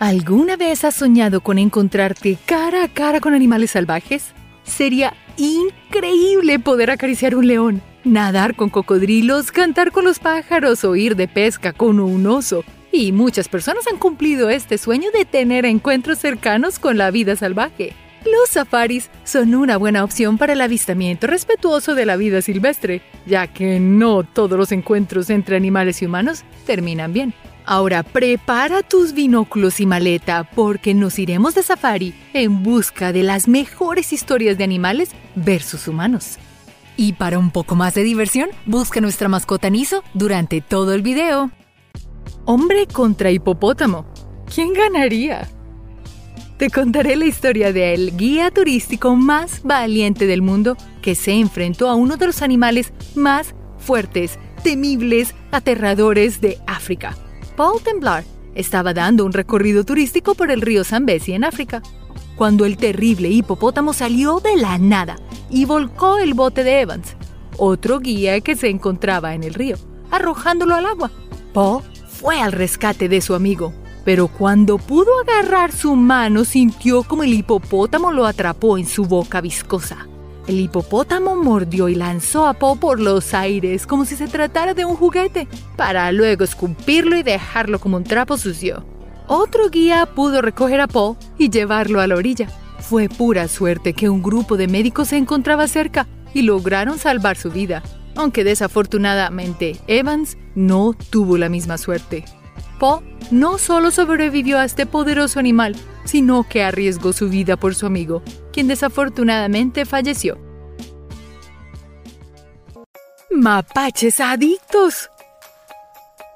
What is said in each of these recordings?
¿Alguna vez has soñado con encontrarte cara a cara con animales salvajes? Sería increíble poder acariciar un león, nadar con cocodrilos, cantar con los pájaros o ir de pesca con un oso. Y muchas personas han cumplido este sueño de tener encuentros cercanos con la vida salvaje. Los safaris son una buena opción para el avistamiento respetuoso de la vida silvestre, ya que no todos los encuentros entre animales y humanos terminan bien. Ahora prepara tus binóculos y maleta porque nos iremos de safari en busca de las mejores historias de animales versus humanos. Y para un poco más de diversión, busca nuestra mascota Niso durante todo el video. Hombre contra hipopótamo. ¿Quién ganaría? Te contaré la historia del guía turístico más valiente del mundo que se enfrentó a uno de los animales más fuertes, temibles, aterradores de África. Paul Temblar estaba dando un recorrido turístico por el río Zambezi en África, cuando el terrible hipopótamo salió de la nada y volcó el bote de Evans, otro guía que se encontraba en el río, arrojándolo al agua. Paul fue al rescate de su amigo, pero cuando pudo agarrar su mano sintió como el hipopótamo lo atrapó en su boca viscosa. El hipopótamo mordió y lanzó a Po por los aires como si se tratara de un juguete, para luego escupirlo y dejarlo como un trapo sucio. Otro guía pudo recoger a Po y llevarlo a la orilla. Fue pura suerte que un grupo de médicos se encontraba cerca y lograron salvar su vida, aunque desafortunadamente Evans no tuvo la misma suerte. No solo sobrevivió a este poderoso animal, sino que arriesgó su vida por su amigo, quien desafortunadamente falleció. Mapaches adictos.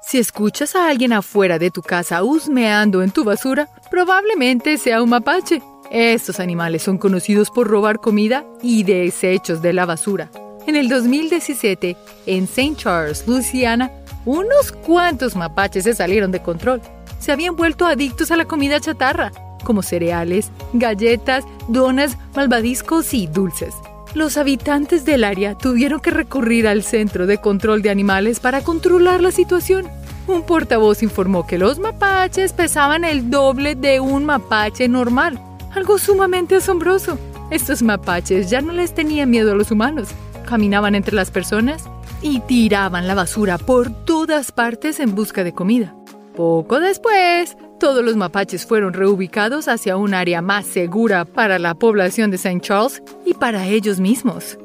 Si escuchas a alguien afuera de tu casa husmeando en tu basura, probablemente sea un mapache. Estos animales son conocidos por robar comida y desechos de la basura. En el 2017, en St. Charles, Louisiana, unos cuantos mapaches se salieron de control. Se habían vuelto adictos a la comida chatarra, como cereales, galletas, donas, malvadiscos y dulces. Los habitantes del área tuvieron que recurrir al Centro de Control de Animales para controlar la situación. Un portavoz informó que los mapaches pesaban el doble de un mapache normal, algo sumamente asombroso. Estos mapaches ya no les tenían miedo a los humanos, caminaban entre las personas y tiraban la basura por todas partes en busca de comida. Poco después, todos los mapaches fueron reubicados hacia un área más segura para la población de St. Charles y para ellos mismos.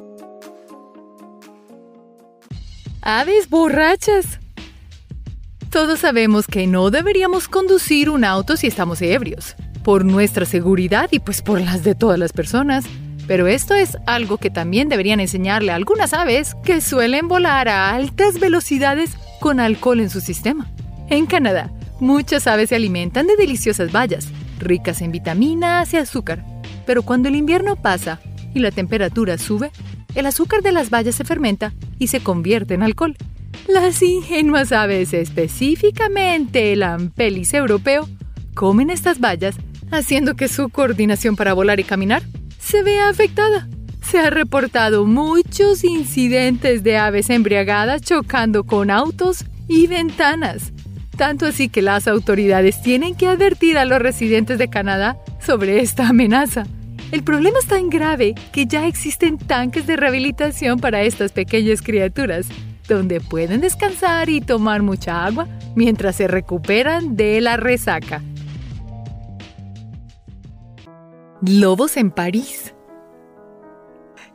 Aves borrachas. Todos sabemos que no deberíamos conducir un auto si estamos ebrios, por nuestra seguridad y pues por las de todas las personas. Pero esto es algo que también deberían enseñarle algunas aves que suelen volar a altas velocidades con alcohol en su sistema. En Canadá, muchas aves se alimentan de deliciosas bayas, ricas en vitaminas y azúcar. Pero cuando el invierno pasa y la temperatura sube, el azúcar de las bayas se fermenta y se convierte en alcohol. Las ingenuas aves, específicamente el ampelis europeo, comen estas bayas, haciendo que su coordinación para volar y caminar se ve afectada. Se ha reportado muchos incidentes de aves embriagadas chocando con autos y ventanas. Tanto así que las autoridades tienen que advertir a los residentes de Canadá sobre esta amenaza. El problema es tan grave que ya existen tanques de rehabilitación para estas pequeñas criaturas, donde pueden descansar y tomar mucha agua mientras se recuperan de la resaca. Lobos en París.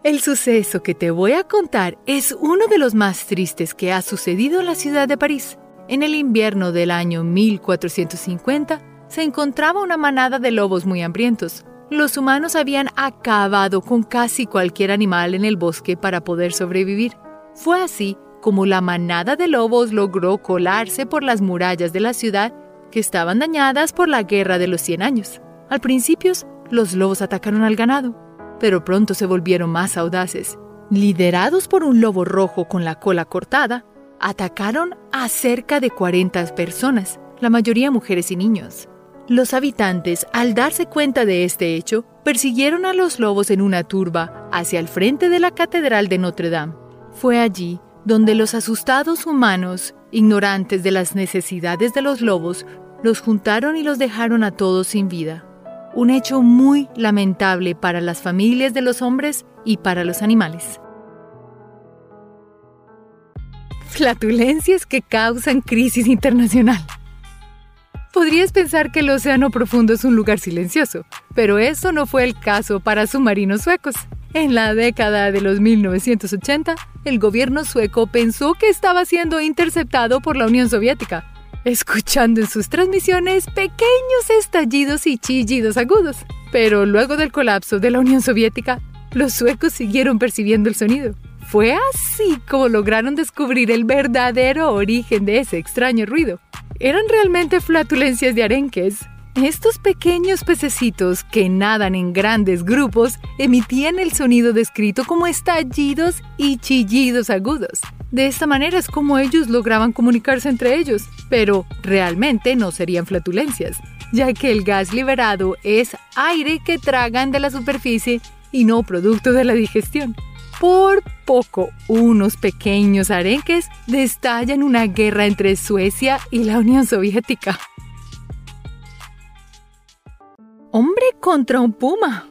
El suceso que te voy a contar es uno de los más tristes que ha sucedido en la ciudad de París. En el invierno del año 1450 se encontraba una manada de lobos muy hambrientos. Los humanos habían acabado con casi cualquier animal en el bosque para poder sobrevivir. Fue así como la manada de lobos logró colarse por las murallas de la ciudad que estaban dañadas por la Guerra de los Cien Años. Al principio los lobos atacaron al ganado, pero pronto se volvieron más audaces. Liderados por un lobo rojo con la cola cortada, atacaron a cerca de 40 personas, la mayoría mujeres y niños. Los habitantes, al darse cuenta de este hecho, persiguieron a los lobos en una turba hacia el frente de la Catedral de Notre Dame. Fue allí donde los asustados humanos, ignorantes de las necesidades de los lobos, los juntaron y los dejaron a todos sin vida. Un hecho muy lamentable para las familias de los hombres y para los animales. Flatulencias que causan crisis internacional. Podrías pensar que el océano profundo es un lugar silencioso, pero eso no fue el caso para submarinos suecos. En la década de los 1980, el gobierno sueco pensó que estaba siendo interceptado por la Unión Soviética, escuchando en sus transmisiones pequeños estallidos y chillidos agudos. Pero luego del colapso de la Unión Soviética, los suecos siguieron percibiendo el sonido. Fue así como lograron descubrir el verdadero origen de ese extraño ruido. Eran realmente flatulencias de arenques, estos pequeños pececitos que nadan en grandes grupos emitían el sonido descrito como estallidos y chillidos agudos. De esta manera es como ellos lograban comunicarse entre ellos, pero realmente no serían flatulencias, ya que el gas liberado es aire que tragan de la superficie y no producto de la digestión. Por poco, unos pequeños arenques destallan una guerra entre Suecia y la Unión Soviética. Hombre contra un puma.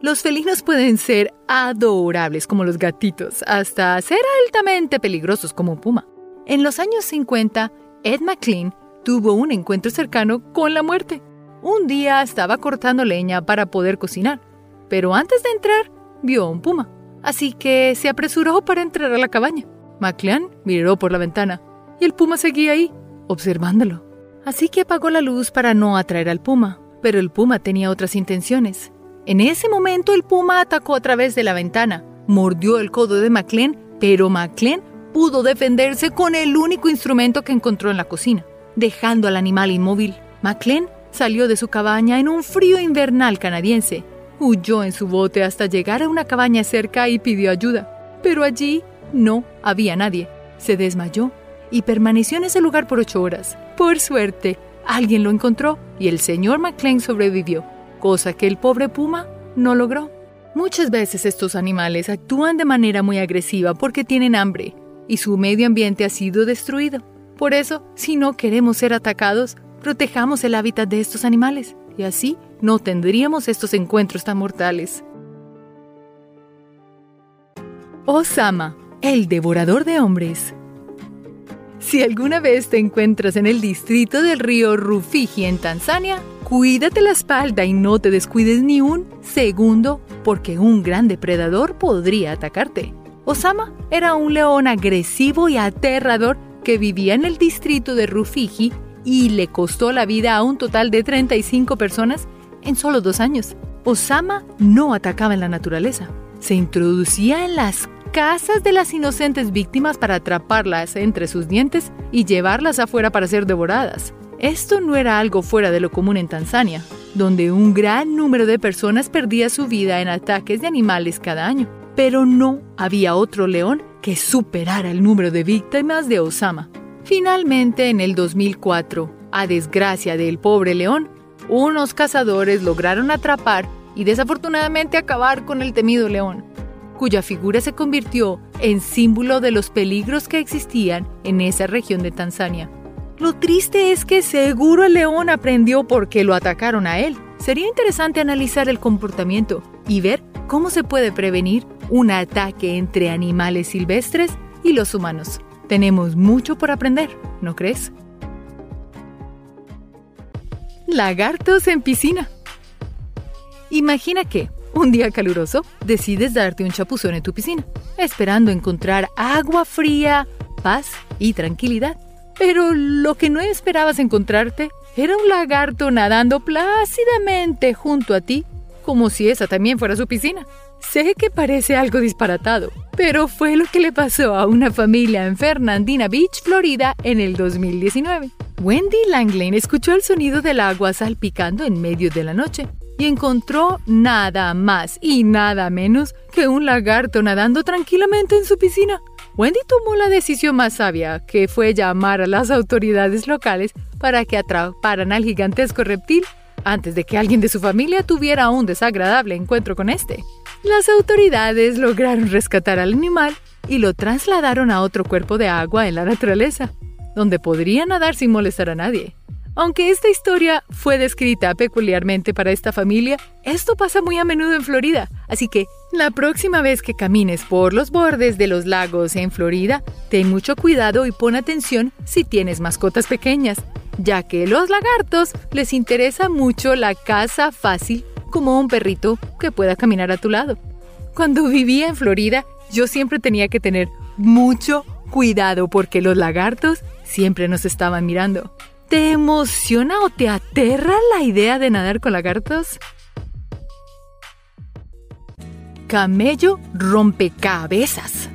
Los felinos pueden ser adorables como los gatitos, hasta ser altamente peligrosos como un puma. En los años 50, Ed McLean tuvo un encuentro cercano con la muerte. Un día estaba cortando leña para poder cocinar, pero antes de entrar vio a un puma, así que se apresuró para entrar a la cabaña. McLean miró por la ventana y el puma seguía ahí, observándolo. Así que apagó la luz para no atraer al puma pero el puma tenía otras intenciones. En ese momento el puma atacó a través de la ventana, mordió el codo de McLean, pero McLean pudo defenderse con el único instrumento que encontró en la cocina, dejando al animal inmóvil. McLean salió de su cabaña en un frío invernal canadiense. Huyó en su bote hasta llegar a una cabaña cerca y pidió ayuda. Pero allí no había nadie. Se desmayó y permaneció en ese lugar por ocho horas. Por suerte, Alguien lo encontró y el señor McLean sobrevivió, cosa que el pobre puma no logró. Muchas veces estos animales actúan de manera muy agresiva porque tienen hambre y su medio ambiente ha sido destruido. Por eso, si no queremos ser atacados, protejamos el hábitat de estos animales y así no tendríamos estos encuentros tan mortales. Osama, el devorador de hombres. Si alguna vez te encuentras en el distrito del río Rufiji en Tanzania, cuídate la espalda y no te descuides ni un segundo porque un gran depredador podría atacarte. Osama era un león agresivo y aterrador que vivía en el distrito de Rufiji y le costó la vida a un total de 35 personas en solo dos años. Osama no atacaba en la naturaleza, se introducía en las casas de las inocentes víctimas para atraparlas entre sus dientes y llevarlas afuera para ser devoradas. Esto no era algo fuera de lo común en Tanzania, donde un gran número de personas perdía su vida en ataques de animales cada año. Pero no había otro león que superara el número de víctimas de Osama. Finalmente, en el 2004, a desgracia del pobre león, unos cazadores lograron atrapar y desafortunadamente acabar con el temido león cuya figura se convirtió en símbolo de los peligros que existían en esa región de Tanzania. Lo triste es que seguro el león aprendió por qué lo atacaron a él. Sería interesante analizar el comportamiento y ver cómo se puede prevenir un ataque entre animales silvestres y los humanos. Tenemos mucho por aprender, ¿no crees? Lagartos en piscina. Imagina que un día caluroso, decides darte un chapuzón en tu piscina, esperando encontrar agua fría, paz y tranquilidad. Pero lo que no esperabas encontrarte era un lagarto nadando plácidamente junto a ti, como si esa también fuera su piscina. Sé que parece algo disparatado, pero fue lo que le pasó a una familia en Fernandina Beach, Florida, en el 2019. Wendy Langley escuchó el sonido del agua salpicando en medio de la noche y encontró nada más y nada menos que un lagarto nadando tranquilamente en su piscina. Wendy tomó la decisión más sabia, que fue llamar a las autoridades locales para que atraparan al gigantesco reptil antes de que alguien de su familia tuviera un desagradable encuentro con este. Las autoridades lograron rescatar al animal y lo trasladaron a otro cuerpo de agua en la naturaleza, donde podría nadar sin molestar a nadie. Aunque esta historia fue descrita peculiarmente para esta familia, esto pasa muy a menudo en Florida, así que la próxima vez que camines por los bordes de los lagos en Florida, ten mucho cuidado y pon atención si tienes mascotas pequeñas, ya que los lagartos les interesa mucho la caza fácil como un perrito que pueda caminar a tu lado. Cuando vivía en Florida, yo siempre tenía que tener mucho cuidado porque los lagartos siempre nos estaban mirando. ¿Te emociona o te aterra la idea de nadar con lagartos? Camello rompecabezas.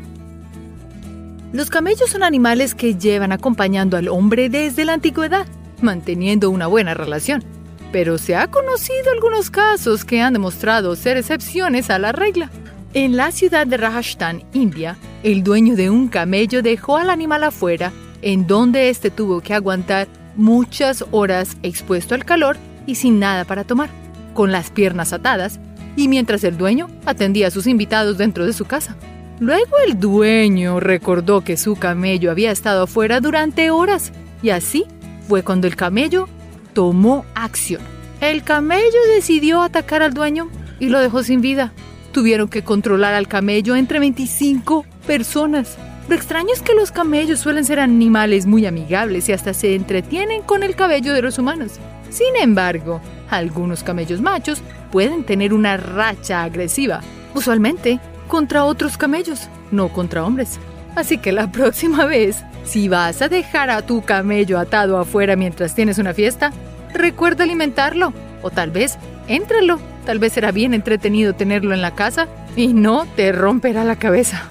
Los camellos son animales que llevan acompañando al hombre desde la antigüedad, manteniendo una buena relación. Pero se ha conocido algunos casos que han demostrado ser excepciones a la regla. En la ciudad de Rajasthan, India, el dueño de un camello dejó al animal afuera, en donde éste tuvo que aguantar muchas horas expuesto al calor y sin nada para tomar, con las piernas atadas, y mientras el dueño atendía a sus invitados dentro de su casa. Luego el dueño recordó que su camello había estado afuera durante horas, y así fue cuando el camello tomó acción. El camello decidió atacar al dueño y lo dejó sin vida. Tuvieron que controlar al camello entre 25 personas. Lo extraño es que los camellos suelen ser animales muy amigables y hasta se entretienen con el cabello de los humanos. Sin embargo, algunos camellos machos pueden tener una racha agresiva, usualmente contra otros camellos, no contra hombres. Así que la próxima vez, si vas a dejar a tu camello atado afuera mientras tienes una fiesta, recuerda alimentarlo o tal vez éntralo. Tal vez será bien entretenido tenerlo en la casa y no te romperá la cabeza.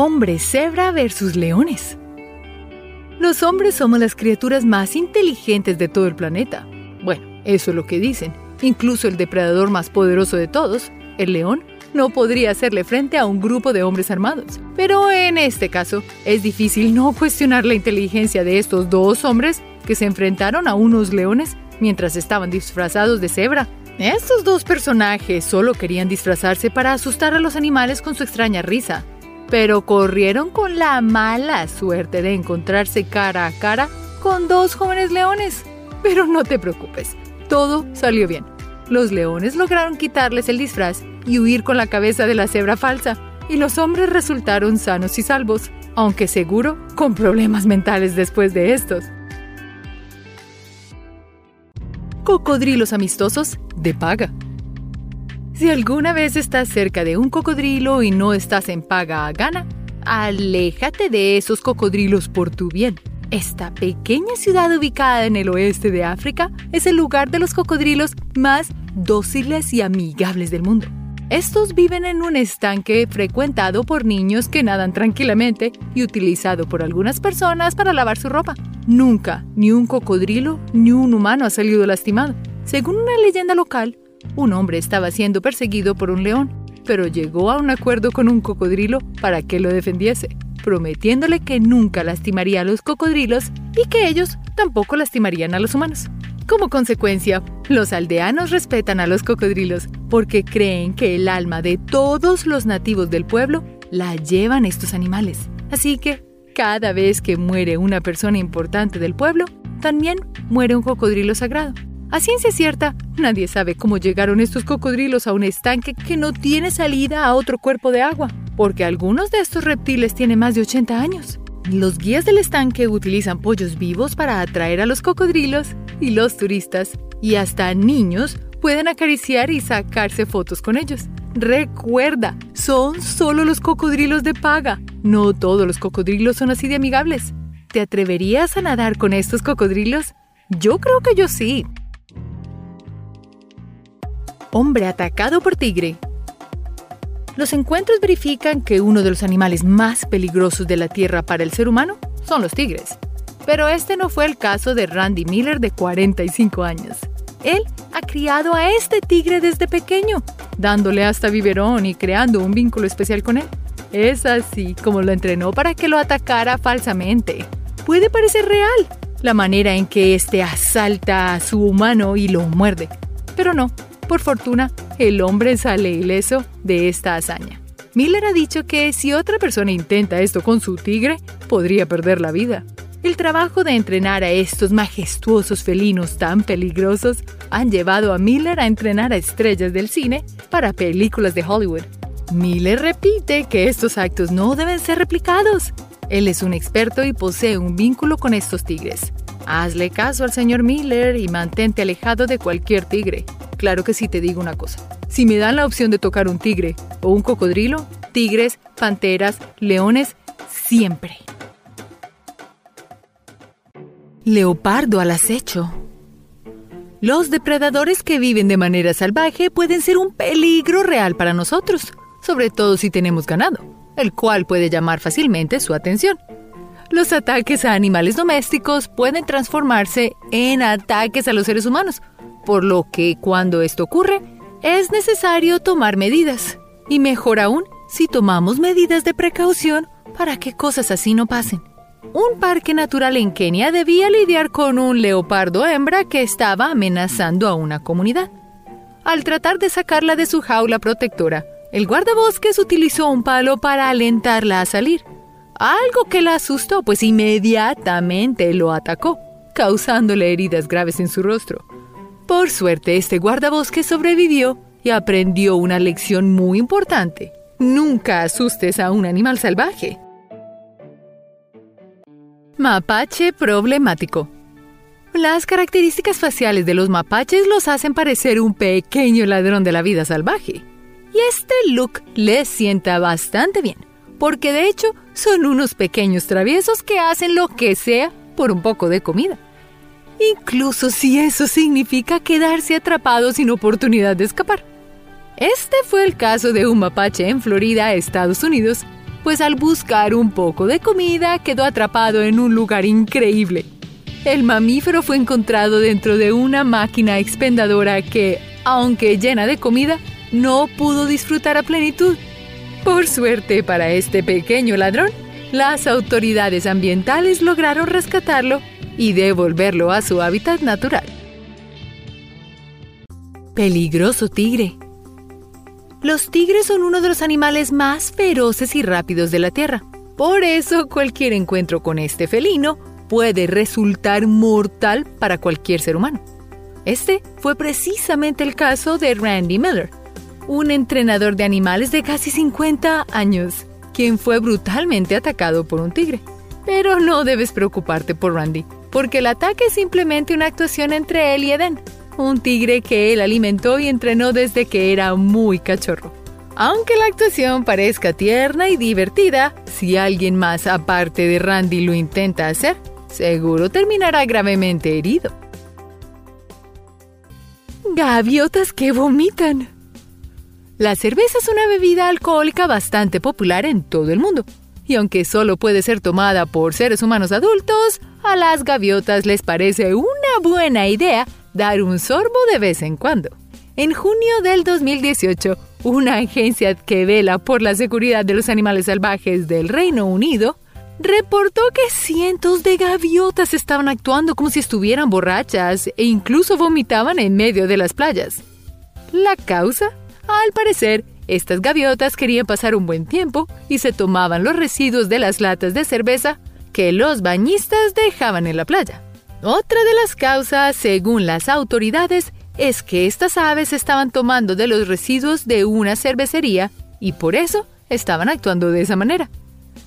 Hombre cebra versus leones. Los hombres somos las criaturas más inteligentes de todo el planeta. Bueno, eso es lo que dicen. Incluso el depredador más poderoso de todos, el león, no podría hacerle frente a un grupo de hombres armados. Pero en este caso, es difícil no cuestionar la inteligencia de estos dos hombres que se enfrentaron a unos leones mientras estaban disfrazados de cebra. Estos dos personajes solo querían disfrazarse para asustar a los animales con su extraña risa pero corrieron con la mala suerte de encontrarse cara a cara con dos jóvenes leones. Pero no te preocupes, todo salió bien. Los leones lograron quitarles el disfraz y huir con la cabeza de la cebra falsa, y los hombres resultaron sanos y salvos, aunque seguro con problemas mentales después de estos. Cocodrilos amistosos de paga. Si alguna vez estás cerca de un cocodrilo y no estás en paga a gana, aléjate de esos cocodrilos por tu bien. Esta pequeña ciudad ubicada en el oeste de África es el lugar de los cocodrilos más dóciles y amigables del mundo. Estos viven en un estanque frecuentado por niños que nadan tranquilamente y utilizado por algunas personas para lavar su ropa. Nunca ni un cocodrilo ni un humano ha salido lastimado. Según una leyenda local, un hombre estaba siendo perseguido por un león, pero llegó a un acuerdo con un cocodrilo para que lo defendiese, prometiéndole que nunca lastimaría a los cocodrilos y que ellos tampoco lastimarían a los humanos. Como consecuencia, los aldeanos respetan a los cocodrilos porque creen que el alma de todos los nativos del pueblo la llevan estos animales. Así que, cada vez que muere una persona importante del pueblo, también muere un cocodrilo sagrado. A ciencia cierta, nadie sabe cómo llegaron estos cocodrilos a un estanque que no tiene salida a otro cuerpo de agua, porque algunos de estos reptiles tienen más de 80 años. Los guías del estanque utilizan pollos vivos para atraer a los cocodrilos y los turistas, y hasta niños pueden acariciar y sacarse fotos con ellos. Recuerda, son solo los cocodrilos de paga. No todos los cocodrilos son así de amigables. ¿Te atreverías a nadar con estos cocodrilos? Yo creo que yo sí. Hombre atacado por tigre. Los encuentros verifican que uno de los animales más peligrosos de la Tierra para el ser humano son los tigres. Pero este no fue el caso de Randy Miller de 45 años. Él ha criado a este tigre desde pequeño, dándole hasta biberón y creando un vínculo especial con él. Es así como lo entrenó para que lo atacara falsamente. Puede parecer real la manera en que éste asalta a su humano y lo muerde, pero no, por fortuna, el hombre sale ileso de esta hazaña. Miller ha dicho que si otra persona intenta esto con su tigre, podría perder la vida. El trabajo de entrenar a estos majestuosos felinos tan peligrosos han llevado a Miller a entrenar a estrellas del cine para películas de Hollywood. Miller repite que estos actos no deben ser replicados. Él es un experto y posee un vínculo con estos tigres. Hazle caso al señor Miller y mantente alejado de cualquier tigre. Claro que sí te digo una cosa. Si me dan la opción de tocar un tigre o un cocodrilo, tigres, panteras, leones, siempre. Leopardo al acecho. Los depredadores que viven de manera salvaje pueden ser un peligro real para nosotros, sobre todo si tenemos ganado, el cual puede llamar fácilmente su atención. Los ataques a animales domésticos pueden transformarse en ataques a los seres humanos, por lo que cuando esto ocurre, es necesario tomar medidas. Y mejor aún, si tomamos medidas de precaución para que cosas así no pasen un parque natural en Kenia debía lidiar con un leopardo hembra que estaba amenazando a una comunidad. Al tratar de sacarla de su jaula protectora, el guardabosques utilizó un palo para alentarla a salir. Algo que la asustó, pues inmediatamente lo atacó, causándole heridas graves en su rostro. Por suerte, este guardabosques sobrevivió y aprendió una lección muy importante. Nunca asustes a un animal salvaje. Mapache problemático. Las características faciales de los mapaches los hacen parecer un pequeño ladrón de la vida salvaje. Y este look les sienta bastante bien, porque de hecho son unos pequeños traviesos que hacen lo que sea por un poco de comida. Incluso si eso significa quedarse atrapados sin oportunidad de escapar. Este fue el caso de un mapache en Florida, Estados Unidos, pues al buscar un poco de comida quedó atrapado en un lugar increíble. El mamífero fue encontrado dentro de una máquina expendedora que, aunque llena de comida, no pudo disfrutar a plenitud. Por suerte para este pequeño ladrón, las autoridades ambientales lograron rescatarlo y devolverlo a su hábitat natural. Peligroso tigre. Los tigres son uno de los animales más feroces y rápidos de la Tierra. Por eso cualquier encuentro con este felino puede resultar mortal para cualquier ser humano. Este fue precisamente el caso de Randy Miller, un entrenador de animales de casi 50 años, quien fue brutalmente atacado por un tigre. Pero no debes preocuparte por Randy, porque el ataque es simplemente una actuación entre él y Eden, un tigre que él alimentó y entrenó desde que era muy cachorro. Aunque la actuación parezca tierna y divertida, si alguien más aparte de Randy lo intenta hacer, seguro terminará gravemente herido. Gaviotas que vomitan. La cerveza es una bebida alcohólica bastante popular en todo el mundo. Y aunque solo puede ser tomada por seres humanos adultos, a las gaviotas les parece una buena idea dar un sorbo de vez en cuando. En junio del 2018, una agencia que vela por la seguridad de los animales salvajes del Reino Unido reportó que cientos de gaviotas estaban actuando como si estuvieran borrachas e incluso vomitaban en medio de las playas. ¿La causa? Al parecer, estas gaviotas querían pasar un buen tiempo y se tomaban los residuos de las latas de cerveza que los bañistas dejaban en la playa. Otra de las causas, según las autoridades, es que estas aves estaban tomando de los residuos de una cervecería y por eso estaban actuando de esa manera.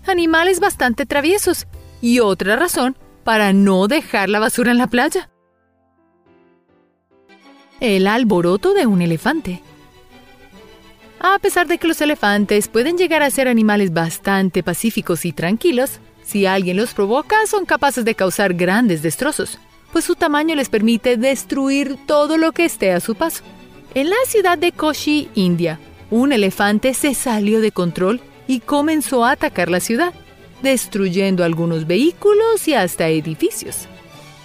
Animales bastante traviesos y otra razón para no dejar la basura en la playa. El alboroto de un elefante. A pesar de que los elefantes pueden llegar a ser animales bastante pacíficos y tranquilos, si alguien los provoca, son capaces de causar grandes destrozos, pues su tamaño les permite destruir todo lo que esté a su paso. En la ciudad de Koshi, India, un elefante se salió de control y comenzó a atacar la ciudad, destruyendo algunos vehículos y hasta edificios.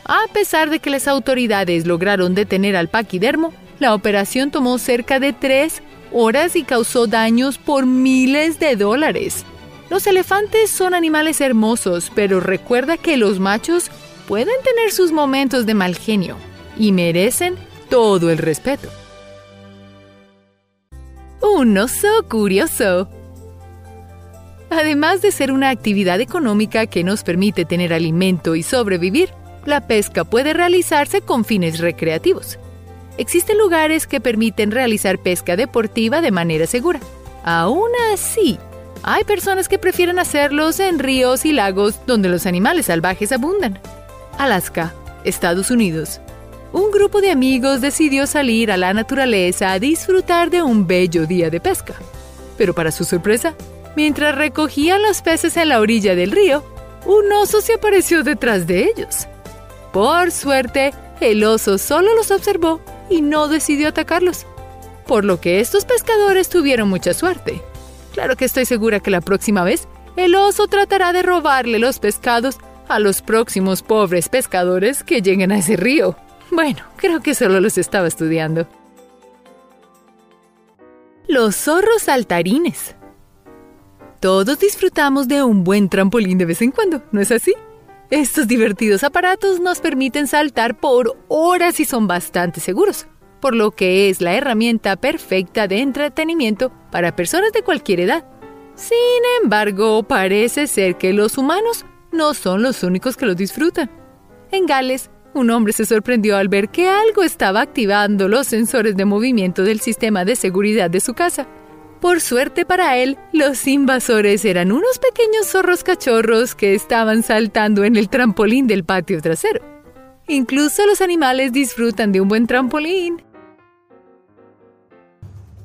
A pesar de que las autoridades lograron detener al paquidermo, la operación tomó cerca de tres horas y causó daños por miles de dólares. Los elefantes son animales hermosos, pero recuerda que los machos pueden tener sus momentos de mal genio y merecen todo el respeto. Un oso curioso. Además de ser una actividad económica que nos permite tener alimento y sobrevivir, la pesca puede realizarse con fines recreativos. Existen lugares que permiten realizar pesca deportiva de manera segura. Aún así, hay personas que prefieren hacerlos en ríos y lagos donde los animales salvajes abundan. Alaska, Estados Unidos. Un grupo de amigos decidió salir a la naturaleza a disfrutar de un bello día de pesca. Pero para su sorpresa, mientras recogían los peces en la orilla del río, un oso se apareció detrás de ellos. Por suerte, el oso solo los observó y no decidió atacarlos, por lo que estos pescadores tuvieron mucha suerte. Claro que estoy segura que la próxima vez el oso tratará de robarle los pescados a los próximos pobres pescadores que lleguen a ese río. Bueno, creo que solo los estaba estudiando. Los zorros saltarines. Todos disfrutamos de un buen trampolín de vez en cuando, ¿no es así? Estos divertidos aparatos nos permiten saltar por horas y son bastante seguros, por lo que es la herramienta perfecta de entretenimiento para personas de cualquier edad. Sin embargo, parece ser que los humanos no son los únicos que los disfrutan. En Gales, un hombre se sorprendió al ver que algo estaba activando los sensores de movimiento del sistema de seguridad de su casa. Por suerte para él, los invasores eran unos pequeños zorros cachorros que estaban saltando en el trampolín del patio trasero. Incluso los animales disfrutan de un buen trampolín.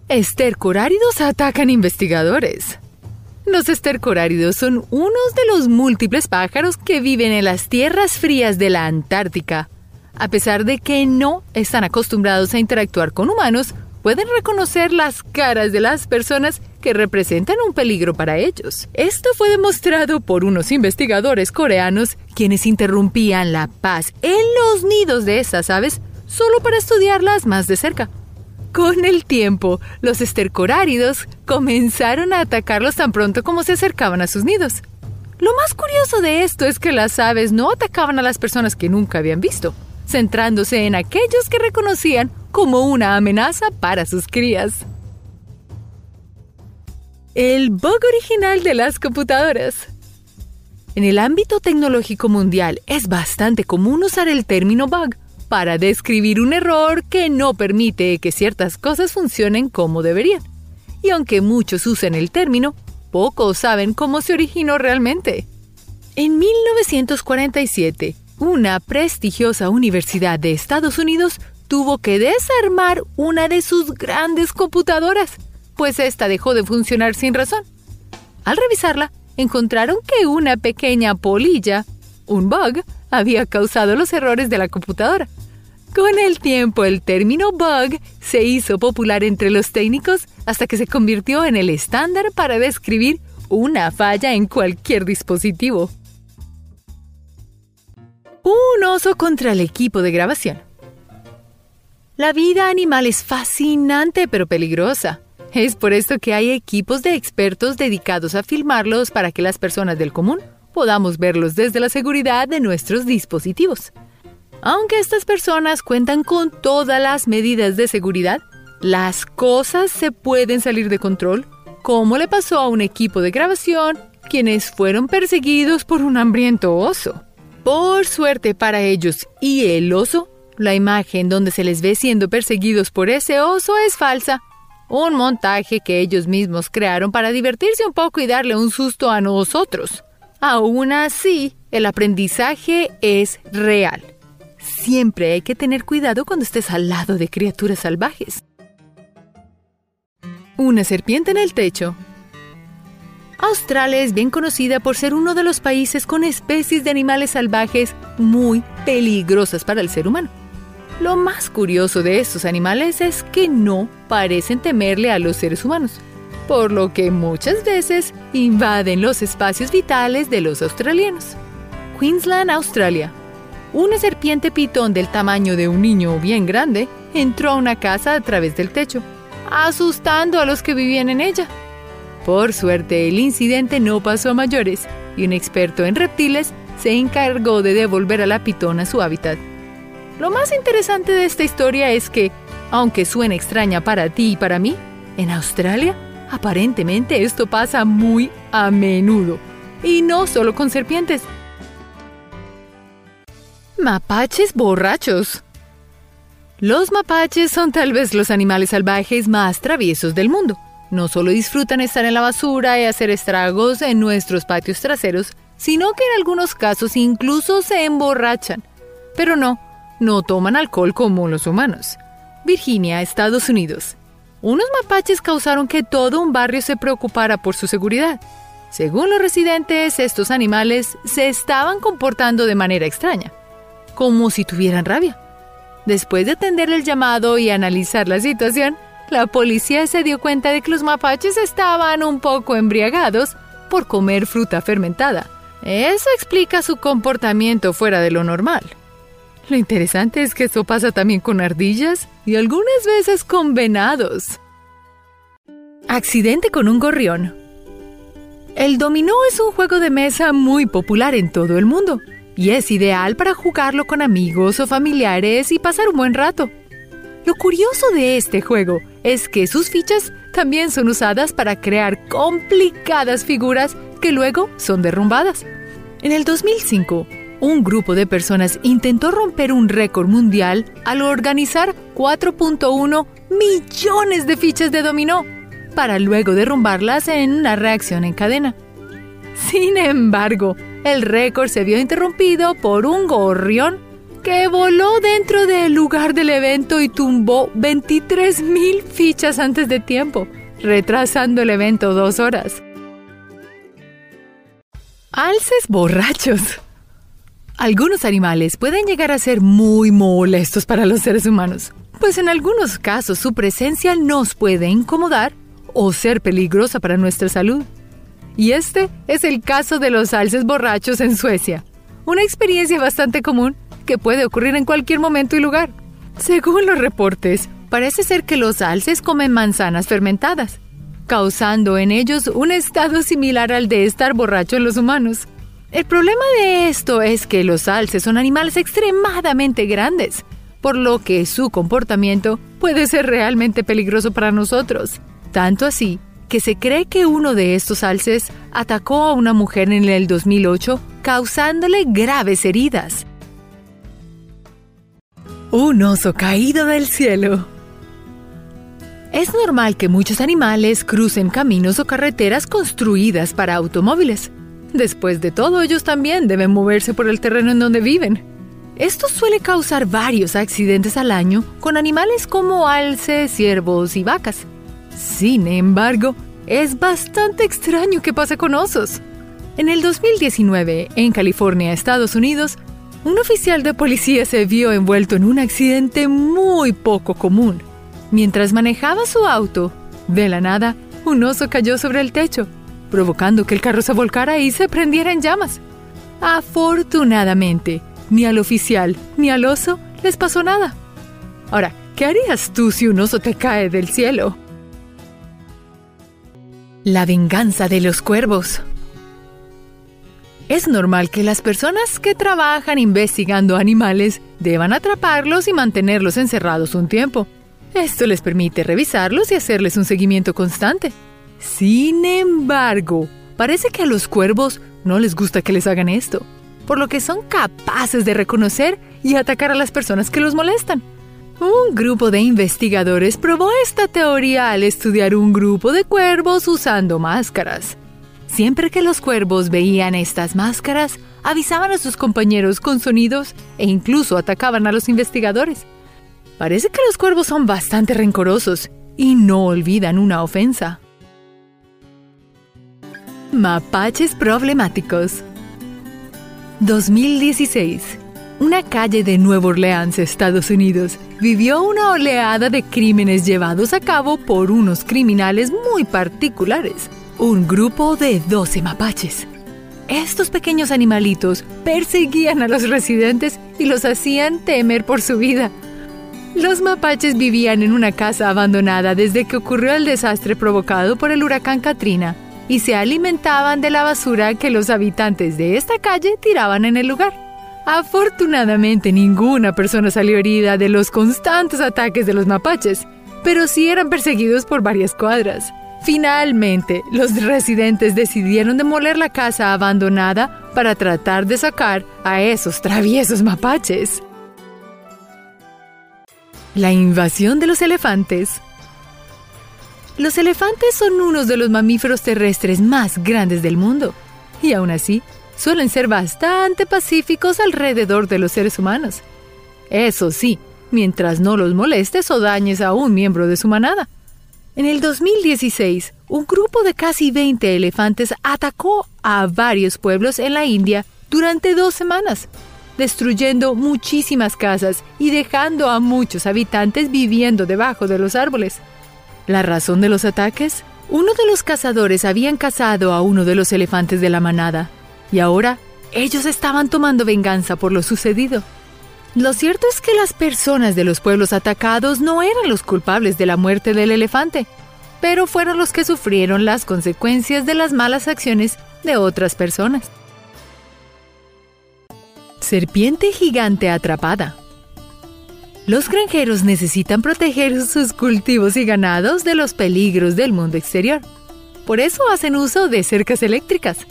Estercoráridos atacan investigadores. Los estercoráridos son unos de los múltiples pájaros que viven en las tierras frías de la Antártica. A pesar de que no están acostumbrados a interactuar con humanos, pueden reconocer las caras de las personas que representan un peligro para ellos. Esto fue demostrado por unos investigadores coreanos quienes interrumpían la paz en los nidos de esas aves solo para estudiarlas más de cerca. Con el tiempo, los estercoráridos comenzaron a atacarlos tan pronto como se acercaban a sus nidos. Lo más curioso de esto es que las aves no atacaban a las personas que nunca habían visto, centrándose en aquellos que reconocían como una amenaza para sus crías. El bug original de las computadoras. En el ámbito tecnológico mundial es bastante común usar el término bug para describir un error que no permite que ciertas cosas funcionen como deberían. Y aunque muchos usan el término, pocos saben cómo se originó realmente. En 1947, una prestigiosa universidad de Estados Unidos tuvo que desarmar una de sus grandes computadoras, pues esta dejó de funcionar sin razón. Al revisarla, encontraron que una pequeña polilla, un bug, había causado los errores de la computadora. Con el tiempo, el término bug se hizo popular entre los técnicos hasta que se convirtió en el estándar para describir una falla en cualquier dispositivo. Un oso contra el equipo de grabación. La vida animal es fascinante pero peligrosa. Es por esto que hay equipos de expertos dedicados a filmarlos para que las personas del común podamos verlos desde la seguridad de nuestros dispositivos. Aunque estas personas cuentan con todas las medidas de seguridad, las cosas se pueden salir de control, como le pasó a un equipo de grabación, quienes fueron perseguidos por un hambriento oso. Por suerte para ellos y el oso, la imagen donde se les ve siendo perseguidos por ese oso es falsa. Un montaje que ellos mismos crearon para divertirse un poco y darle un susto a nosotros. Aún así, el aprendizaje es real. Siempre hay que tener cuidado cuando estés al lado de criaturas salvajes. Una serpiente en el techo. Australia es bien conocida por ser uno de los países con especies de animales salvajes muy peligrosas para el ser humano. Lo más curioso de estos animales es que no parecen temerle a los seres humanos, por lo que muchas veces invaden los espacios vitales de los australianos. Queensland, Australia. Una serpiente pitón del tamaño de un niño bien grande entró a una casa a través del techo, asustando a los que vivían en ella. Por suerte, el incidente no pasó a mayores y un experto en reptiles se encargó de devolver a la pitón a su hábitat. Lo más interesante de esta historia es que, aunque suene extraña para ti y para mí, en Australia Aparentemente esto pasa muy a menudo. Y no solo con serpientes. Mapaches borrachos. Los mapaches son tal vez los animales salvajes más traviesos del mundo. No solo disfrutan estar en la basura y hacer estragos en nuestros patios traseros, sino que en algunos casos incluso se emborrachan. Pero no, no toman alcohol como los humanos. Virginia, Estados Unidos. Unos mapaches causaron que todo un barrio se preocupara por su seguridad. Según los residentes, estos animales se estaban comportando de manera extraña como si tuvieran rabia. Después de atender el llamado y analizar la situación, la policía se dio cuenta de que los mapaches estaban un poco embriagados por comer fruta fermentada. Eso explica su comportamiento fuera de lo normal. Lo interesante es que esto pasa también con ardillas y algunas veces con venados. Accidente con un gorrión. El dominó es un juego de mesa muy popular en todo el mundo y es ideal para jugarlo con amigos o familiares y pasar un buen rato. Lo curioso de este juego es que sus fichas también son usadas para crear complicadas figuras que luego son derrumbadas. En el 2005, un grupo de personas intentó romper un récord mundial al organizar 4.1 millones de fichas de dominó para luego derrumbarlas en una reacción en cadena. Sin embargo, el récord se vio interrumpido por un gorrión que voló dentro del lugar del evento y tumbó 23.000 fichas antes de tiempo, retrasando el evento dos horas. Alces borrachos. Algunos animales pueden llegar a ser muy molestos para los seres humanos, pues en algunos casos su presencia nos puede incomodar o ser peligrosa para nuestra salud. Y este es el caso de los alces borrachos en Suecia. Una experiencia bastante común que puede ocurrir en cualquier momento y lugar. Según los reportes, parece ser que los alces comen manzanas fermentadas, causando en ellos un estado similar al de estar borracho en los humanos. El problema de esto es que los alces son animales extremadamente grandes, por lo que su comportamiento puede ser realmente peligroso para nosotros. Tanto así que se cree que uno de estos alces atacó a una mujer en el 2008, causándole graves heridas. Un oso caído del cielo. Es normal que muchos animales crucen caminos o carreteras construidas para automóviles. Después de todo, ellos también deben moverse por el terreno en donde viven. Esto suele causar varios accidentes al año con animales como alces, ciervos y vacas. Sin embargo, es bastante extraño que pase con osos. En el 2019, en California, Estados Unidos, un oficial de policía se vio envuelto en un accidente muy poco común. Mientras manejaba su auto, de la nada, un oso cayó sobre el techo, provocando que el carro se volcara y se prendiera en llamas. Afortunadamente, ni al oficial ni al oso les pasó nada. Ahora, ¿qué harías tú si un oso te cae del cielo? La venganza de los cuervos. Es normal que las personas que trabajan investigando animales deban atraparlos y mantenerlos encerrados un tiempo. Esto les permite revisarlos y hacerles un seguimiento constante. Sin embargo, parece que a los cuervos no les gusta que les hagan esto, por lo que son capaces de reconocer y atacar a las personas que los molestan. Un grupo de investigadores probó esta teoría al estudiar un grupo de cuervos usando máscaras. Siempre que los cuervos veían estas máscaras, avisaban a sus compañeros con sonidos e incluso atacaban a los investigadores. Parece que los cuervos son bastante rencorosos y no olvidan una ofensa. Mapaches problemáticos 2016 una calle de Nueva Orleans, Estados Unidos, vivió una oleada de crímenes llevados a cabo por unos criminales muy particulares, un grupo de 12 mapaches. Estos pequeños animalitos perseguían a los residentes y los hacían temer por su vida. Los mapaches vivían en una casa abandonada desde que ocurrió el desastre provocado por el huracán Katrina y se alimentaban de la basura que los habitantes de esta calle tiraban en el lugar. Afortunadamente ninguna persona salió herida de los constantes ataques de los mapaches, pero sí eran perseguidos por varias cuadras. Finalmente, los residentes decidieron demoler la casa abandonada para tratar de sacar a esos traviesos mapaches. La invasión de los elefantes. Los elefantes son unos de los mamíferos terrestres más grandes del mundo y aún así suelen ser bastante pacíficos alrededor de los seres humanos. Eso sí, mientras no los molestes o dañes a un miembro de su manada. En el 2016, un grupo de casi 20 elefantes atacó a varios pueblos en la India durante dos semanas destruyendo muchísimas casas y dejando a muchos habitantes viviendo debajo de los árboles. ¿La razón de los ataques? Uno de los cazadores habían cazado a uno de los elefantes de la manada, y ahora ellos estaban tomando venganza por lo sucedido. Lo cierto es que las personas de los pueblos atacados no eran los culpables de la muerte del elefante, pero fueron los que sufrieron las consecuencias de las malas acciones de otras personas. Serpiente gigante atrapada. Los granjeros necesitan proteger sus cultivos y ganados de los peligros del mundo exterior. Por eso hacen uso de cercas eléctricas.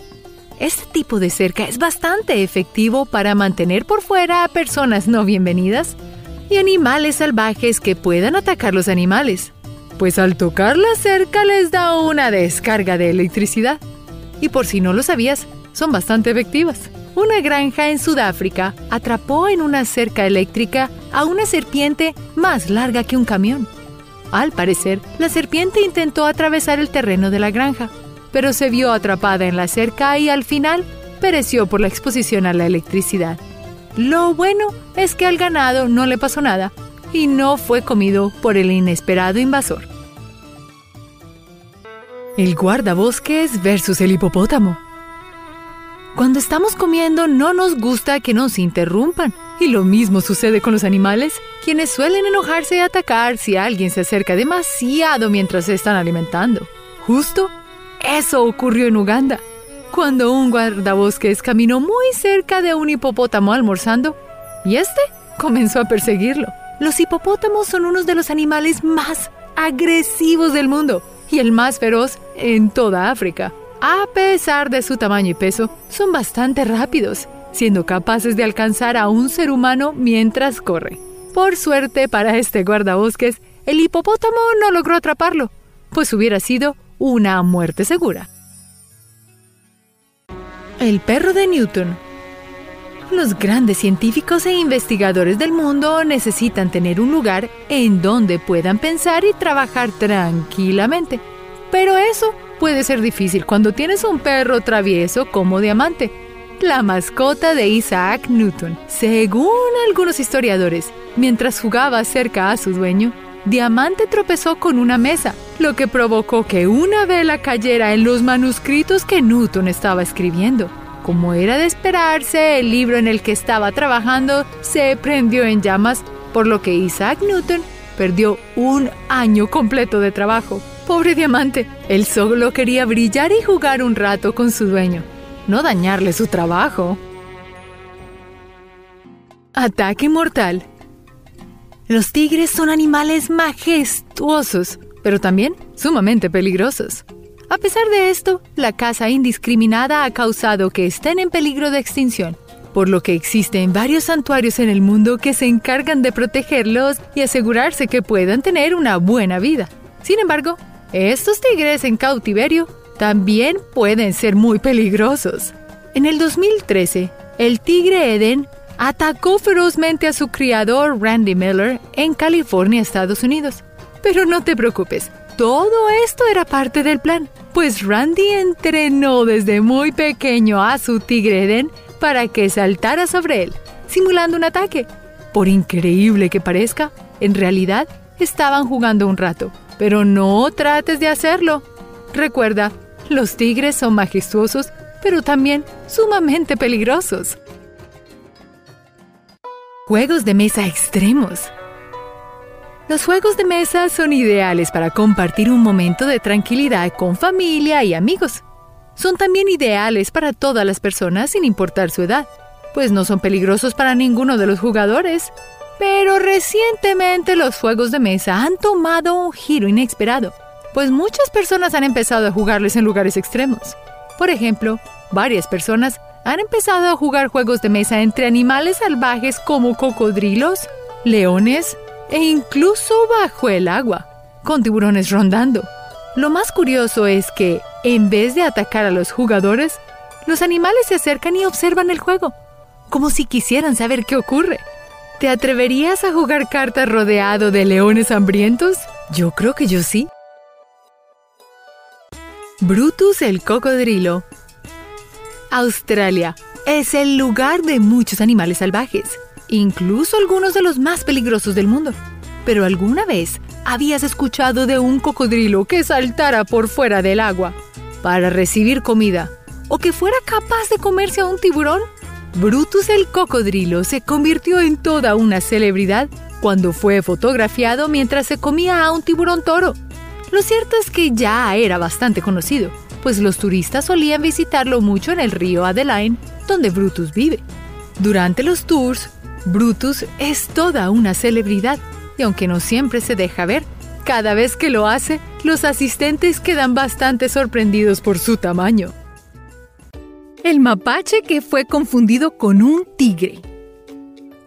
Este tipo de cerca es bastante efectivo para mantener por fuera a personas no bienvenidas y animales salvajes que puedan atacar los animales, pues al tocar la cerca les da una descarga de electricidad. Y por si no lo sabías, son bastante efectivas una granja en Sudáfrica atrapó en una cerca eléctrica a una serpiente más larga que un camión. Al parecer, la serpiente intentó atravesar el terreno de la granja, pero se vio atrapada en la cerca y al final pereció por la exposición a la electricidad. Lo bueno es que al ganado no le pasó nada y no fue comido por el inesperado invasor. El guardabosques versus el hipopótamo. Cuando estamos comiendo no nos gusta que nos interrumpan. Y lo mismo sucede con los animales, quienes suelen enojarse y atacar si alguien se acerca demasiado mientras se están alimentando. Justo eso ocurrió en Uganda, cuando un guardabosques caminó muy cerca de un hipopótamo almorzando y este comenzó a perseguirlo. Los hipopótamos son unos de los animales más agresivos del mundo y el más feroz en toda África. A pesar de su tamaño y peso, son bastante rápidos, siendo capaces de alcanzar a un ser humano mientras corre. Por suerte para este guardabosques, el hipopótamo no logró atraparlo, pues hubiera sido una muerte segura. El perro de Newton. Los grandes científicos e investigadores del mundo necesitan tener un lugar en donde puedan pensar y trabajar tranquilamente. Pero eso puede ser difícil cuando tienes un perro travieso como Diamante, la mascota de Isaac Newton. Según algunos historiadores, mientras jugaba cerca a su dueño, Diamante tropezó con una mesa, lo que provocó que una vela cayera en los manuscritos que Newton estaba escribiendo. Como era de esperarse, el libro en el que estaba trabajando se prendió en llamas, por lo que Isaac Newton perdió un año completo de trabajo. Pobre diamante, él solo quería brillar y jugar un rato con su dueño, no dañarle su trabajo. Ataque mortal. Los tigres son animales majestuosos, pero también sumamente peligrosos. A pesar de esto, la caza indiscriminada ha causado que estén en peligro de extinción, por lo que existen varios santuarios en el mundo que se encargan de protegerlos y asegurarse que puedan tener una buena vida. Sin embargo, estos tigres en cautiverio también pueden ser muy peligrosos. En el 2013, el tigre Eden atacó ferozmente a su criador Randy Miller en California, Estados Unidos. Pero no te preocupes, todo esto era parte del plan, pues Randy entrenó desde muy pequeño a su tigre Eden para que saltara sobre él, simulando un ataque. Por increíble que parezca, en realidad estaban jugando un rato, pero no trates de hacerlo. Recuerda, los tigres son majestuosos, pero también sumamente peligrosos. Juegos de mesa extremos. Los juegos de mesa son ideales para compartir un momento de tranquilidad con familia y amigos. Son también ideales para todas las personas sin importar su edad, pues no son peligrosos para ninguno de los jugadores pero recientemente los juegos de mesa han tomado un giro inesperado. pues muchas personas han empezado a jugarles en lugares extremos. Por ejemplo, varias personas han empezado a jugar juegos de mesa entre animales salvajes como cocodrilos, leones e incluso bajo el agua, con tiburones rondando. Lo más curioso es que, en vez de atacar a los jugadores, los animales se acercan y observan el juego, como si quisieran saber qué ocurre. ¿Te atreverías a jugar cartas rodeado de leones hambrientos? Yo creo que yo sí. Brutus el cocodrilo. Australia es el lugar de muchos animales salvajes, incluso algunos de los más peligrosos del mundo. Pero alguna vez habías escuchado de un cocodrilo que saltara por fuera del agua para recibir comida o que fuera capaz de comerse a un tiburón? Brutus el cocodrilo se convirtió en toda una celebridad cuando fue fotografiado mientras se comía a un tiburón toro. Lo cierto es que ya era bastante conocido, pues los turistas solían visitarlo mucho en el río Adeline, donde Brutus vive. Durante los tours, Brutus es toda una celebridad, y aunque no siempre se deja ver, cada vez que lo hace, los asistentes quedan bastante sorprendidos por su tamaño. El mapache que fue confundido con un tigre.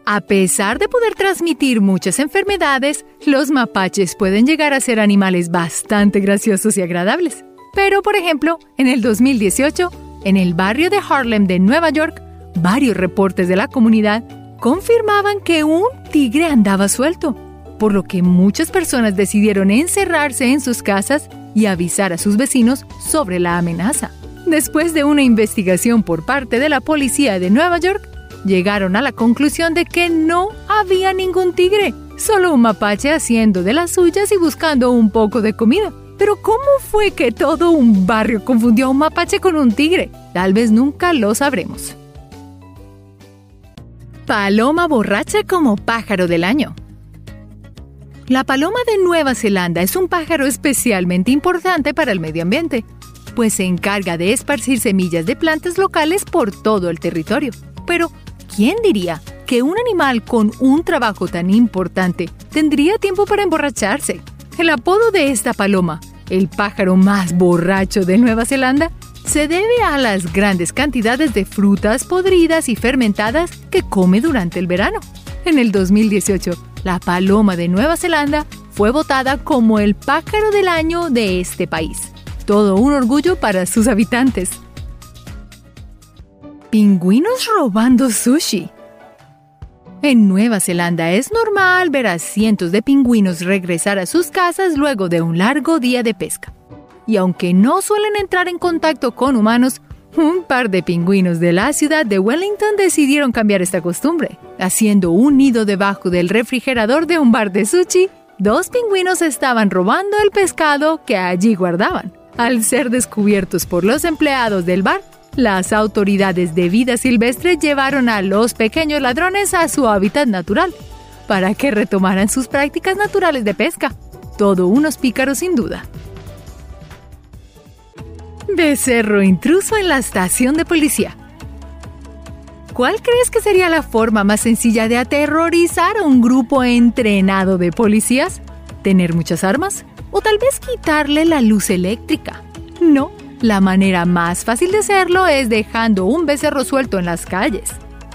A pesar de poder transmitir muchas enfermedades, los mapaches pueden llegar a ser animales bastante graciosos y agradables. Pero, por ejemplo, en el 2018, en el barrio de Harlem de Nueva York, varios reportes de la comunidad confirmaban que un tigre andaba suelto, por lo que muchas personas decidieron encerrarse en sus casas y avisar a sus vecinos sobre la amenaza. Después de una investigación por parte de la policía de Nueva York, llegaron a la conclusión de que no había ningún tigre, solo un mapache haciendo de las suyas y buscando un poco de comida. Pero ¿cómo fue que todo un barrio confundió a un mapache con un tigre? Tal vez nunca lo sabremos. Paloma borracha como pájaro del año. La paloma de Nueva Zelanda es un pájaro especialmente importante para el medio ambiente pues se encarga de esparcir semillas de plantas locales por todo el territorio. Pero, ¿quién diría que un animal con un trabajo tan importante tendría tiempo para emborracharse? El apodo de esta paloma, el pájaro más borracho de Nueva Zelanda, se debe a las grandes cantidades de frutas podridas y fermentadas que come durante el verano. En el 2018, la paloma de Nueva Zelanda fue votada como el pájaro del año de este país todo un orgullo para sus habitantes. Pingüinos robando sushi. En Nueva Zelanda es normal ver a cientos de pingüinos regresar a sus casas luego de un largo día de pesca. Y aunque no suelen entrar en contacto con humanos, un par de pingüinos de la ciudad de Wellington decidieron cambiar esta costumbre. Haciendo un nido debajo del refrigerador de un bar de sushi, dos pingüinos estaban robando el pescado que allí guardaban. Al ser descubiertos por los empleados del bar, las autoridades de vida silvestre llevaron a los pequeños ladrones a su hábitat natural, para que retomaran sus prácticas naturales de pesca. Todo unos pícaros sin duda. Becerro intruso en la estación de policía. ¿Cuál crees que sería la forma más sencilla de aterrorizar a un grupo entrenado de policías? ¿Tener muchas armas? o tal vez quitarle la luz eléctrica. No, la manera más fácil de hacerlo es dejando un becerro suelto en las calles.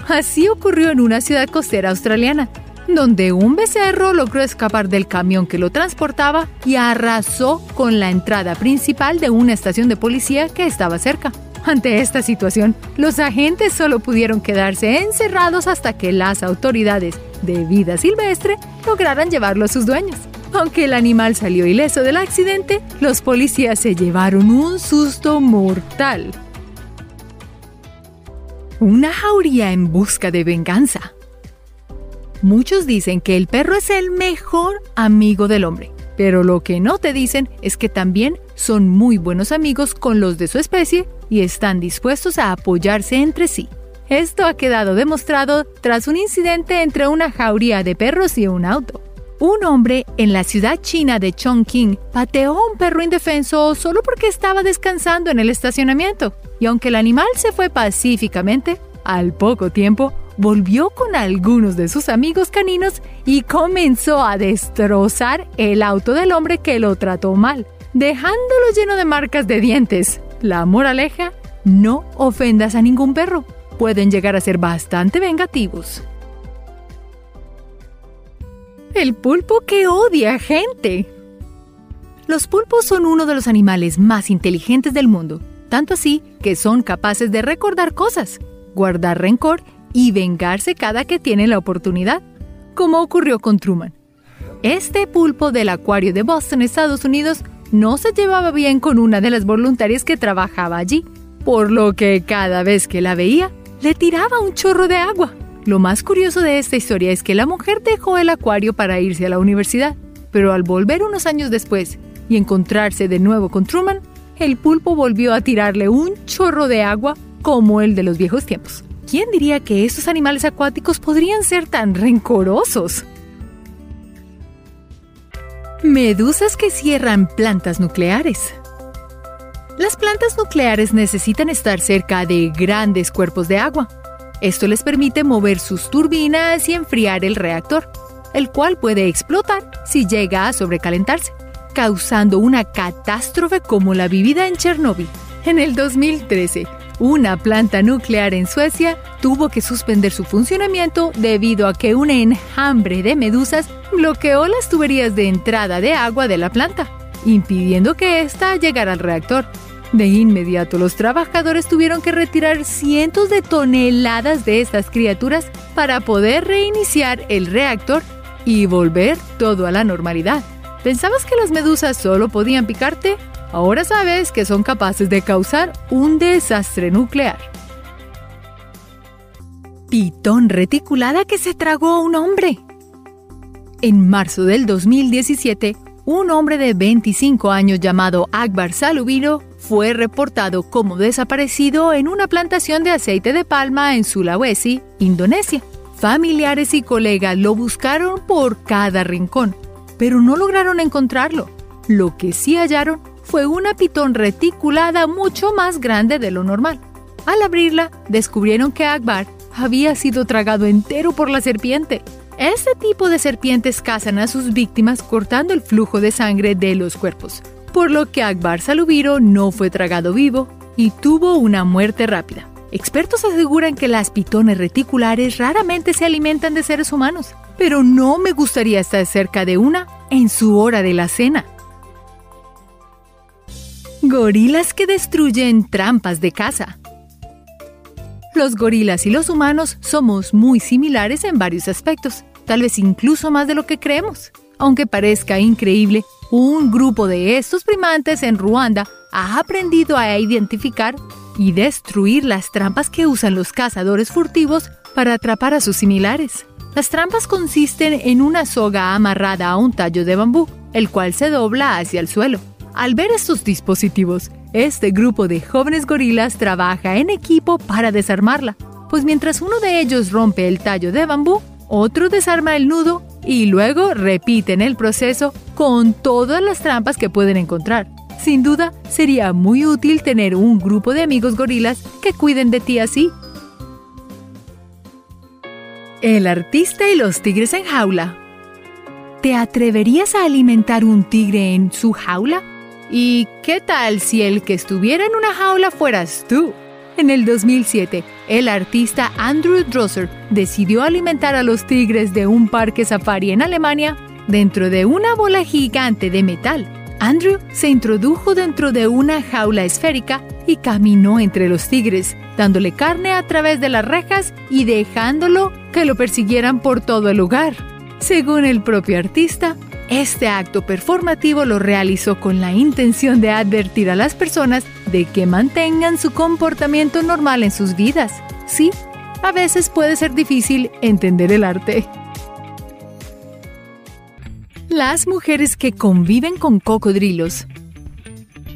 Así ocurrió en una ciudad costera australiana, donde un becerro logró escapar del camión que lo transportaba y arrasó con la entrada principal de una estación de policía que estaba cerca. Ante esta situación, los agentes solo pudieron quedarse encerrados hasta que las autoridades de vida silvestre lograran llevarlo a sus dueños. Aunque el animal salió ileso del accidente, los policías se llevaron un susto mortal. Una jauría en busca de venganza. Muchos dicen que el perro es el mejor amigo del hombre, pero lo que no te dicen es que también son muy buenos amigos con los de su especie y están dispuestos a apoyarse entre sí. Esto ha quedado demostrado tras un incidente entre una jauría de perros y un auto. Un hombre en la ciudad china de Chongqing pateó a un perro indefenso solo porque estaba descansando en el estacionamiento. Y aunque el animal se fue pacíficamente, al poco tiempo volvió con algunos de sus amigos caninos y comenzó a destrozar el auto del hombre que lo trató mal. dejándolo lleno de marcas de dientes. La moraleja, no ofendas a ningún perro. Pueden llegar a ser bastante vengativos. El pulpo que odia gente. Los pulpos son uno de los animales más inteligentes del mundo, tanto así que son capaces de recordar cosas, guardar rencor y vengarse cada que tienen la oportunidad, como ocurrió con Truman. Este pulpo del acuario de Boston, Estados Unidos, no se llevaba bien con una de las voluntarias que trabajaba allí, por lo que cada vez que la veía, le tiraba un chorro de agua. Lo más curioso de esta historia es que la mujer dejó el acuario para irse a la universidad, pero al volver unos años después y encontrarse de nuevo con Truman, el pulpo volvió a tirarle un chorro de agua como el de los viejos tiempos. ¿Quién diría que estos animales acuáticos podrían ser tan rencorosos? Medusas que cierran plantas nucleares. Las plantas nucleares necesitan estar cerca de grandes cuerpos de agua, esto les permite mover sus turbinas y enfriar el reactor, el cual puede explotar si llega a sobrecalentarse, causando una catástrofe como la vivida en Chernóbil. En el 2013, una planta nuclear en Suecia tuvo que suspender su funcionamiento debido a que un enjambre de medusas bloqueó las tuberías de entrada de agua de la planta, impidiendo que ésta llegara al reactor. De inmediato los trabajadores tuvieron que retirar cientos de toneladas de estas criaturas para poder reiniciar el reactor y volver todo a la normalidad. ¿Pensabas que las medusas solo podían picarte? Ahora sabes que son capaces de causar un desastre nuclear. Pitón reticulada que se tragó a un hombre. En marzo del 2017, un hombre de 25 años llamado Akbar Salubino fue reportado como desaparecido en una plantación de aceite de palma en Sulawesi, Indonesia. Familiares y colegas lo buscaron por cada rincón, pero no lograron encontrarlo. Lo que sí hallaron fue una pitón reticulada mucho más grande de lo normal. Al abrirla, descubrieron que Akbar había sido tragado entero por la serpiente. Este tipo de serpientes cazan a sus víctimas cortando el flujo de sangre de los cuerpos, por lo que Akbar Salubiro no fue tragado vivo y tuvo una muerte rápida. Expertos aseguran que las pitones reticulares raramente se alimentan de seres humanos, pero no me gustaría estar cerca de una en su hora de la cena. Gorilas que destruyen trampas de caza. Los gorilas y los humanos somos muy similares en varios aspectos, tal vez incluso más de lo que creemos. Aunque parezca increíble, un grupo de estos primates en Ruanda ha aprendido a identificar y destruir las trampas que usan los cazadores furtivos para atrapar a sus similares. Las trampas consisten en una soga amarrada a un tallo de bambú, el cual se dobla hacia el suelo. Al ver estos dispositivos, este grupo de jóvenes gorilas trabaja en equipo para desarmarla, pues mientras uno de ellos rompe el tallo de bambú, otro desarma el nudo y luego repiten el proceso con todas las trampas que pueden encontrar. Sin duda, sería muy útil tener un grupo de amigos gorilas que cuiden de ti así. El artista y los tigres en jaula. ¿Te atreverías a alimentar un tigre en su jaula? ¿Y qué tal si el que estuviera en una jaula fueras tú? En el 2007, el artista Andrew Drosser decidió alimentar a los tigres de un parque safari en Alemania dentro de una bola gigante de metal. Andrew se introdujo dentro de una jaula esférica y caminó entre los tigres, dándole carne a través de las rejas y dejándolo que lo persiguieran por todo el lugar. Según el propio artista, este acto performativo lo realizó con la intención de advertir a las personas de que mantengan su comportamiento normal en sus vidas. Sí, a veces puede ser difícil entender el arte. Las mujeres que conviven con cocodrilos.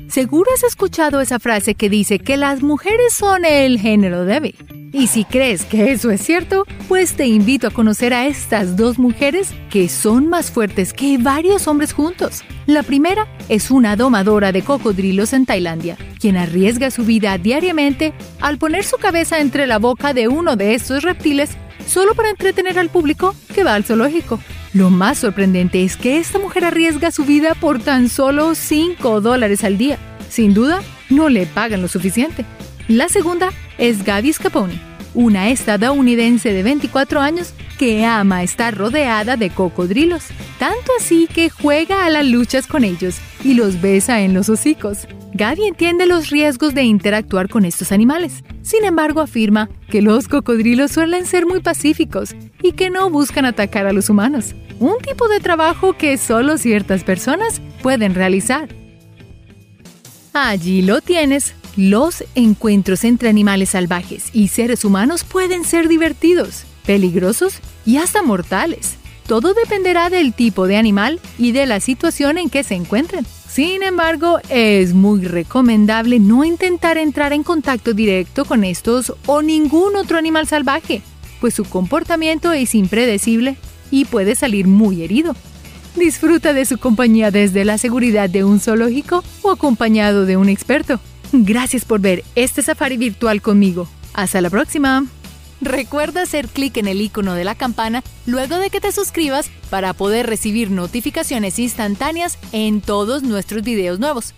Seguro has escuchado esa frase que dice que las mujeres son el género débil. Y si crees que eso es cierto, pues te invito a conocer a estas dos mujeres que son más fuertes que varios hombres juntos. La primera es una domadora de cocodrilos en Tailandia, quien arriesga su vida diariamente al poner su cabeza entre la boca de uno de estos reptiles solo para entretener al público que va al zoológico. Lo más sorprendente es que esta mujer arriesga su vida por tan solo 5 dólares al día. Sin duda, no le pagan lo suficiente. La segunda es Gaby Scaponi, una estadounidense de 24 años que ama estar rodeada de cocodrilos, tanto así que juega a las luchas con ellos y los besa en los hocicos. Gaby entiende los riesgos de interactuar con estos animales. Sin embargo, afirma que los cocodrilos suelen ser muy pacíficos y que no buscan atacar a los humanos. Un tipo de trabajo que solo ciertas personas pueden realizar. Allí lo tienes. Los encuentros entre animales salvajes y seres humanos pueden ser divertidos, peligrosos y hasta mortales. Todo dependerá del tipo de animal y de la situación en que se encuentren. Sin embargo, es muy recomendable no intentar entrar en contacto directo con estos o ningún otro animal salvaje, pues su comportamiento es impredecible y puede salir muy herido. Disfruta de su compañía desde la seguridad de un zoológico o acompañado de un experto. Gracias por ver este safari virtual conmigo. Hasta la próxima. Recuerda hacer clic en el icono de la campana luego de que te suscribas para poder recibir notificaciones instantáneas en todos nuestros videos nuevos.